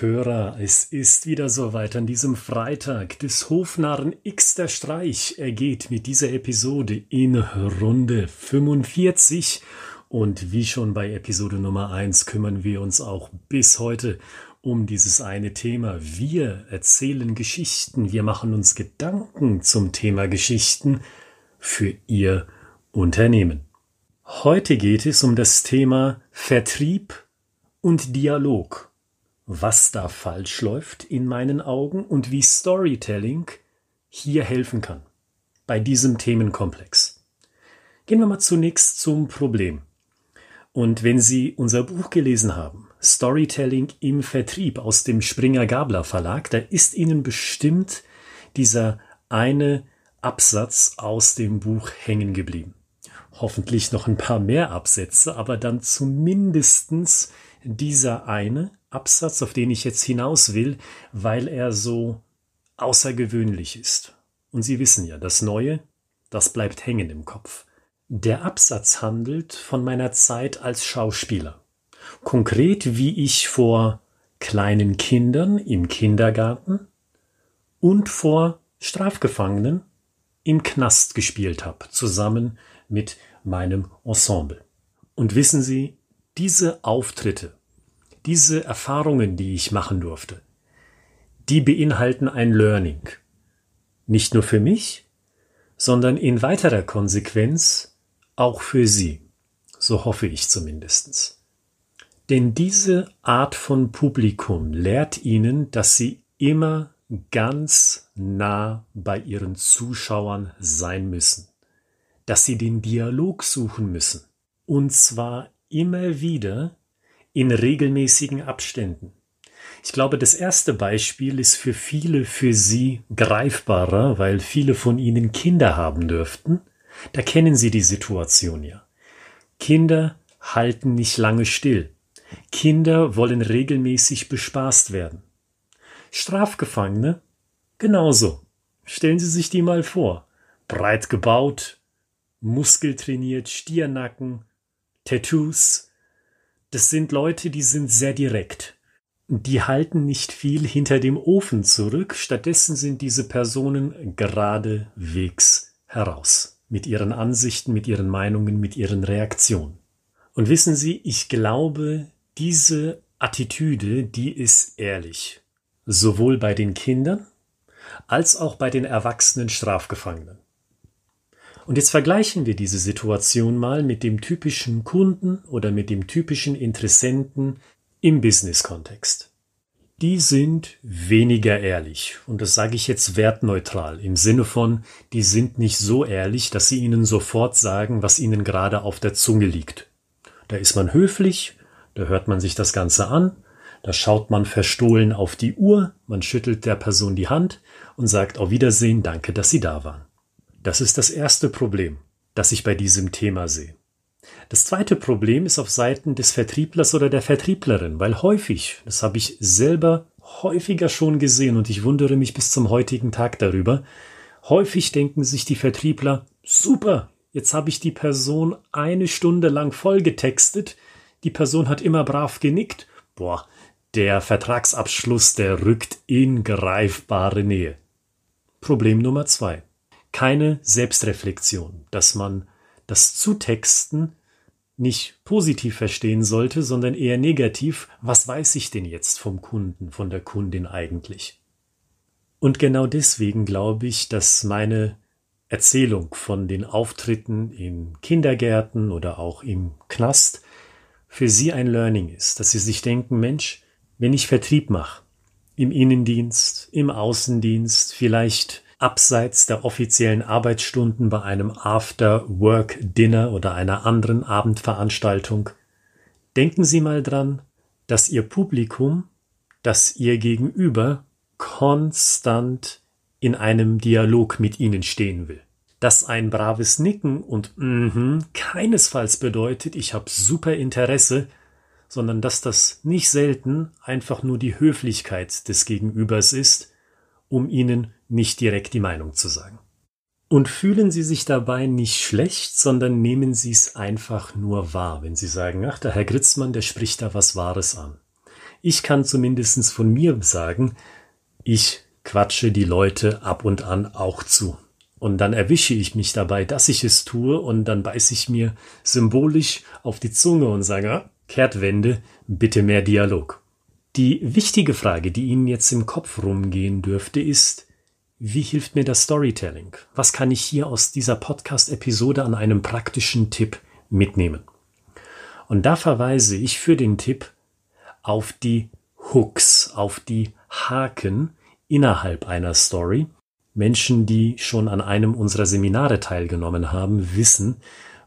Hörer, es ist wieder soweit an diesem Freitag des Hofnarren X der Streich. Er geht mit dieser Episode in Runde 45 und wie schon bei Episode Nummer 1 kümmern wir uns auch bis heute um dieses eine Thema. Wir erzählen Geschichten, wir machen uns Gedanken zum Thema Geschichten für Ihr Unternehmen. Heute geht es um das Thema Vertrieb und Dialog. Was da falsch läuft in meinen Augen und wie Storytelling hier helfen kann bei diesem Themenkomplex. Gehen wir mal zunächst zum Problem. Und wenn Sie unser Buch gelesen haben, Storytelling im Vertrieb aus dem Springer Gabler Verlag, da ist Ihnen bestimmt dieser eine Absatz aus dem Buch hängen geblieben. Hoffentlich noch ein paar mehr Absätze, aber dann zumindestens dieser eine Absatz, auf den ich jetzt hinaus will, weil er so außergewöhnlich ist. Und Sie wissen ja, das Neue, das bleibt hängen im Kopf. Der Absatz handelt von meiner Zeit als Schauspieler. Konkret, wie ich vor kleinen Kindern im Kindergarten und vor Strafgefangenen im Knast gespielt habe, zusammen mit meinem Ensemble. Und wissen Sie, diese Auftritte, diese Erfahrungen, die ich machen durfte, die beinhalten ein Learning. Nicht nur für mich, sondern in weiterer Konsequenz auch für Sie. So hoffe ich zumindestens. Denn diese Art von Publikum lehrt Ihnen, dass Sie immer ganz nah bei Ihren Zuschauern sein müssen, dass Sie den Dialog suchen müssen, und zwar immer wieder in regelmäßigen Abständen. Ich glaube, das erste Beispiel ist für viele für Sie greifbarer, weil viele von Ihnen Kinder haben dürften. Da kennen Sie die Situation ja. Kinder halten nicht lange still. Kinder wollen regelmäßig bespaßt werden. Strafgefangene genauso. Stellen Sie sich die mal vor. Breit gebaut, muskeltrainiert, Stiernacken, Tattoos. Das sind Leute, die sind sehr direkt. Die halten nicht viel hinter dem Ofen zurück, stattdessen sind diese Personen geradewegs heraus. Mit ihren Ansichten, mit ihren Meinungen, mit ihren Reaktionen. Und wissen Sie, ich glaube, diese Attitüde, die ist ehrlich. Sowohl bei den Kindern als auch bei den erwachsenen Strafgefangenen. Und jetzt vergleichen wir diese Situation mal mit dem typischen Kunden oder mit dem typischen Interessenten im Business-Kontext. Die sind weniger ehrlich. Und das sage ich jetzt wertneutral im Sinne von, die sind nicht so ehrlich, dass sie ihnen sofort sagen, was ihnen gerade auf der Zunge liegt. Da ist man höflich, da hört man sich das Ganze an, da schaut man verstohlen auf die Uhr, man schüttelt der Person die Hand und sagt auf Wiedersehen, danke, dass Sie da waren. Das ist das erste Problem, das ich bei diesem Thema sehe. Das zweite Problem ist auf Seiten des Vertrieblers oder der Vertrieblerin, weil häufig, das habe ich selber häufiger schon gesehen und ich wundere mich bis zum heutigen Tag darüber, häufig denken sich die Vertriebler, super, jetzt habe ich die Person eine Stunde lang vollgetextet, die Person hat immer brav genickt, boah, der Vertragsabschluss, der rückt in greifbare Nähe. Problem Nummer zwei keine Selbstreflexion, dass man das Zutexten nicht positiv verstehen sollte, sondern eher negativ. Was weiß ich denn jetzt vom Kunden, von der Kundin eigentlich? Und genau deswegen glaube ich, dass meine Erzählung von den Auftritten in Kindergärten oder auch im Knast für Sie ein Learning ist, dass Sie sich denken, Mensch, wenn ich Vertrieb mache, im Innendienst, im Außendienst, vielleicht abseits der offiziellen Arbeitsstunden bei einem After-Work-Dinner oder einer anderen Abendveranstaltung. Denken Sie mal dran, dass Ihr Publikum, dass Ihr Gegenüber konstant in einem Dialog mit Ihnen stehen will. Dass ein braves Nicken und mhm keinesfalls bedeutet, ich habe super Interesse, sondern dass das nicht selten einfach nur die Höflichkeit des Gegenübers ist, um Ihnen nicht direkt die Meinung zu sagen. Und fühlen Sie sich dabei nicht schlecht, sondern nehmen Sie es einfach nur wahr, wenn Sie sagen, ach, der Herr Gritzmann, der spricht da was Wahres an. Ich kann zumindest von mir sagen, ich quatsche die Leute ab und an auch zu. Und dann erwische ich mich dabei, dass ich es tue, und dann beiße ich mir symbolisch auf die Zunge und sage, ah, Kehrtwende, bitte mehr Dialog. Die wichtige Frage, die Ihnen jetzt im Kopf rumgehen dürfte, ist, wie hilft mir das Storytelling? Was kann ich hier aus dieser Podcast-Episode an einem praktischen Tipp mitnehmen? Und da verweise ich für den Tipp auf die Hooks, auf die Haken innerhalb einer Story. Menschen, die schon an einem unserer Seminare teilgenommen haben, wissen,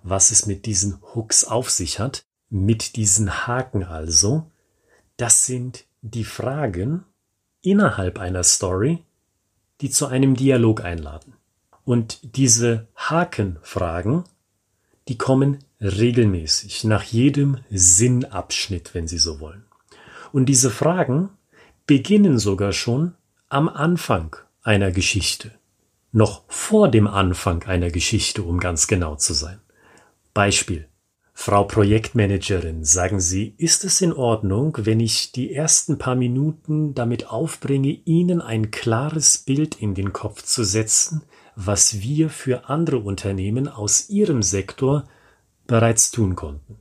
was es mit diesen Hooks auf sich hat. Mit diesen Haken also. Das sind die Fragen innerhalb einer Story, die zu einem Dialog einladen. Und diese Hakenfragen, die kommen regelmäßig nach jedem Sinnabschnitt, wenn Sie so wollen. Und diese Fragen beginnen sogar schon am Anfang einer Geschichte, noch vor dem Anfang einer Geschichte, um ganz genau zu sein. Beispiel Frau Projektmanagerin, sagen Sie, ist es in Ordnung, wenn ich die ersten paar Minuten damit aufbringe, Ihnen ein klares Bild in den Kopf zu setzen, was wir für andere Unternehmen aus Ihrem Sektor bereits tun konnten?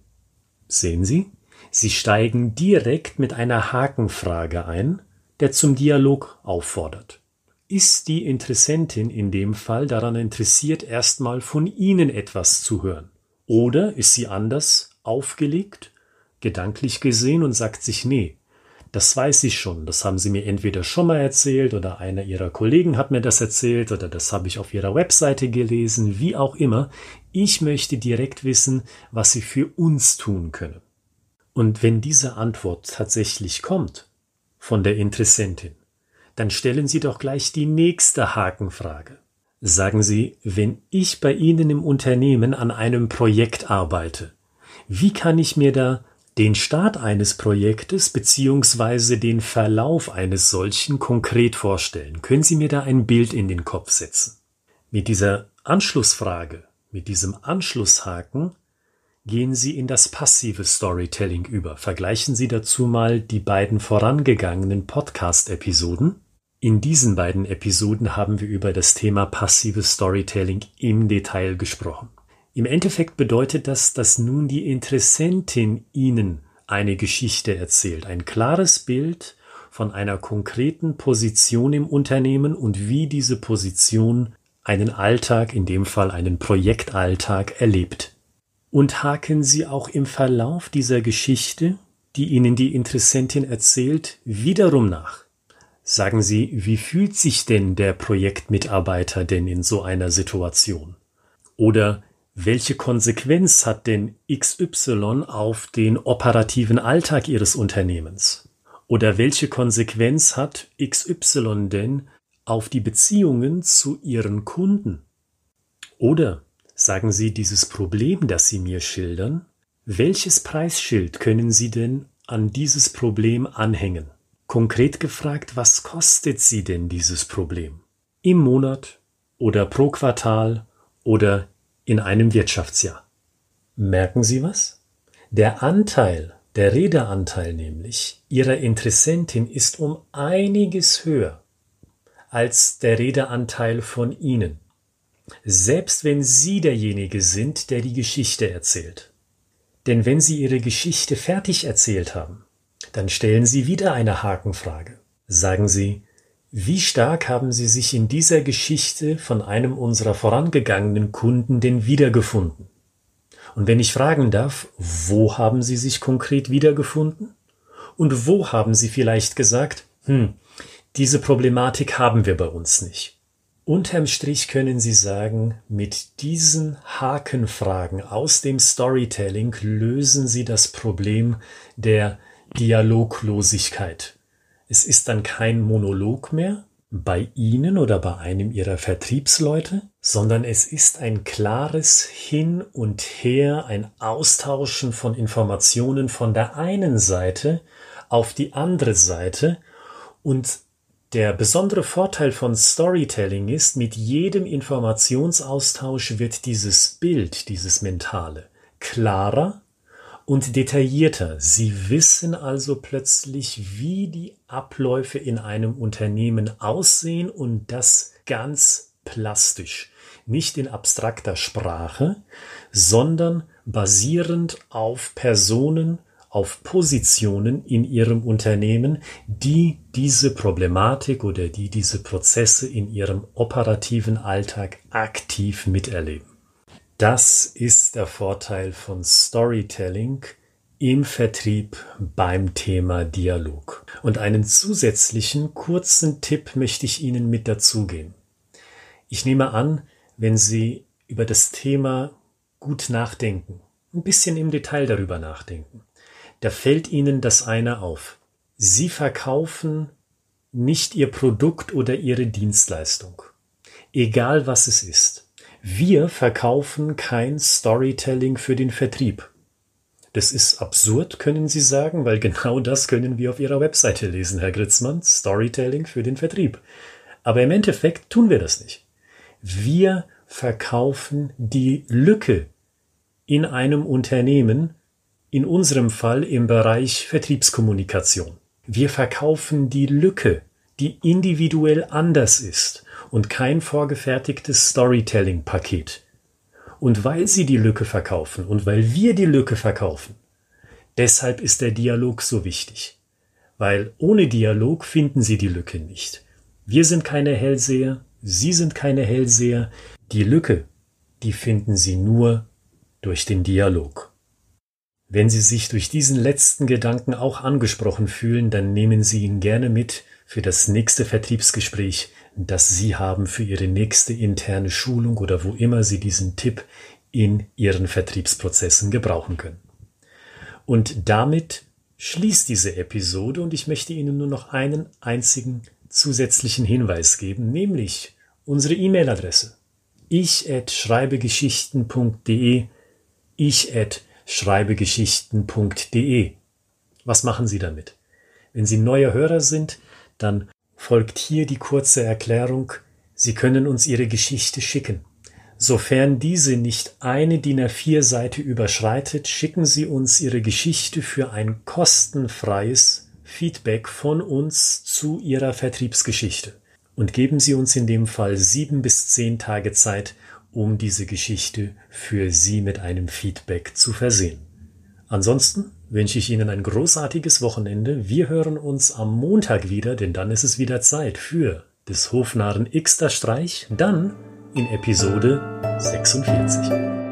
Sehen Sie? Sie steigen direkt mit einer Hakenfrage ein, der zum Dialog auffordert. Ist die Interessentin in dem Fall daran interessiert, erstmal von Ihnen etwas zu hören? Oder ist sie anders aufgelegt, gedanklich gesehen und sagt sich, nee, das weiß ich schon, das haben sie mir entweder schon mal erzählt oder einer ihrer Kollegen hat mir das erzählt oder das habe ich auf ihrer Webseite gelesen, wie auch immer. Ich möchte direkt wissen, was sie für uns tun können. Und wenn diese Antwort tatsächlich kommt von der Interessentin, dann stellen Sie doch gleich die nächste Hakenfrage. Sagen Sie, wenn ich bei Ihnen im Unternehmen an einem Projekt arbeite, wie kann ich mir da den Start eines Projektes beziehungsweise den Verlauf eines solchen konkret vorstellen? Können Sie mir da ein Bild in den Kopf setzen? Mit dieser Anschlussfrage, mit diesem Anschlusshaken gehen Sie in das passive Storytelling über. Vergleichen Sie dazu mal die beiden vorangegangenen Podcast-Episoden. In diesen beiden Episoden haben wir über das Thema passives Storytelling im Detail gesprochen. Im Endeffekt bedeutet das, dass nun die Interessentin Ihnen eine Geschichte erzählt, ein klares Bild von einer konkreten Position im Unternehmen und wie diese Position einen Alltag, in dem Fall einen Projektalltag, erlebt. Und haken Sie auch im Verlauf dieser Geschichte, die Ihnen die Interessentin erzählt, wiederum nach. Sagen Sie, wie fühlt sich denn der Projektmitarbeiter denn in so einer Situation? Oder welche Konsequenz hat denn XY auf den operativen Alltag Ihres Unternehmens? Oder welche Konsequenz hat XY denn auf die Beziehungen zu Ihren Kunden? Oder sagen Sie dieses Problem, das Sie mir schildern, welches Preisschild können Sie denn an dieses Problem anhängen? Konkret gefragt, was kostet Sie denn dieses Problem? Im Monat oder pro Quartal oder in einem Wirtschaftsjahr? Merken Sie was? Der Anteil, der Redeanteil nämlich Ihrer Interessentin ist um einiges höher als der Redeanteil von Ihnen. Selbst wenn Sie derjenige sind, der die Geschichte erzählt. Denn wenn Sie Ihre Geschichte fertig erzählt haben, dann stellen Sie wieder eine Hakenfrage. Sagen Sie, wie stark haben Sie sich in dieser Geschichte von einem unserer vorangegangenen Kunden denn wiedergefunden? Und wenn ich fragen darf, wo haben Sie sich konkret wiedergefunden? Und wo haben Sie vielleicht gesagt, hm, diese Problematik haben wir bei uns nicht? Unterm Strich können Sie sagen, mit diesen Hakenfragen aus dem Storytelling lösen Sie das Problem der Dialoglosigkeit. Es ist dann kein Monolog mehr bei Ihnen oder bei einem Ihrer Vertriebsleute, sondern es ist ein klares Hin und Her, ein Austauschen von Informationen von der einen Seite auf die andere Seite und der besondere Vorteil von Storytelling ist, mit jedem Informationsaustausch wird dieses Bild, dieses Mentale, klarer und detaillierter. Sie wissen also plötzlich, wie die Abläufe in einem Unternehmen aussehen und das ganz plastisch. Nicht in abstrakter Sprache, sondern basierend auf Personen, auf Positionen in ihrem Unternehmen, die diese Problematik oder die diese Prozesse in ihrem operativen Alltag aktiv miterleben. Das ist der Vorteil von Storytelling im Vertrieb beim Thema Dialog. Und einen zusätzlichen kurzen Tipp möchte ich Ihnen mit dazugeben. Ich nehme an, wenn Sie über das Thema gut nachdenken, ein bisschen im Detail darüber nachdenken, da fällt Ihnen das eine auf. Sie verkaufen nicht Ihr Produkt oder Ihre Dienstleistung. Egal was es ist. Wir verkaufen kein Storytelling für den Vertrieb. Das ist absurd, können Sie sagen, weil genau das können wir auf Ihrer Webseite lesen, Herr Gritzmann. Storytelling für den Vertrieb. Aber im Endeffekt tun wir das nicht. Wir verkaufen die Lücke in einem Unternehmen, in unserem Fall im Bereich Vertriebskommunikation. Wir verkaufen die Lücke, die individuell anders ist und kein vorgefertigtes Storytelling-Paket. Und weil sie die Lücke verkaufen und weil wir die Lücke verkaufen, deshalb ist der Dialog so wichtig. Weil ohne Dialog finden Sie die Lücke nicht. Wir sind keine Hellseher, Sie sind keine Hellseher. Die Lücke, die finden Sie nur durch den Dialog. Wenn Sie sich durch diesen letzten Gedanken auch angesprochen fühlen, dann nehmen Sie ihn gerne mit für das nächste Vertriebsgespräch, das Sie haben für Ihre nächste interne Schulung oder wo immer Sie diesen Tipp in Ihren Vertriebsprozessen gebrauchen können. Und damit schließt diese Episode und ich möchte Ihnen nur noch einen einzigen zusätzlichen Hinweis geben, nämlich unsere E-Mail-Adresse ich at schreibegeschichten.de ich at schreibegeschichten.de Was machen Sie damit? Wenn Sie neuer Hörer sind, dann folgt hier die kurze Erklärung. Sie können uns Ihre Geschichte schicken. Sofern diese nicht eine DIN A4 Seite überschreitet, schicken Sie uns Ihre Geschichte für ein kostenfreies Feedback von uns zu Ihrer Vertriebsgeschichte. Und geben Sie uns in dem Fall sieben bis zehn Tage Zeit, um diese Geschichte für Sie mit einem Feedback zu versehen. Ansonsten wünsche ich Ihnen ein großartiges Wochenende. Wir hören uns am Montag wieder, denn dann ist es wieder Zeit für des Hofnarren Xter Streich, dann in Episode 46.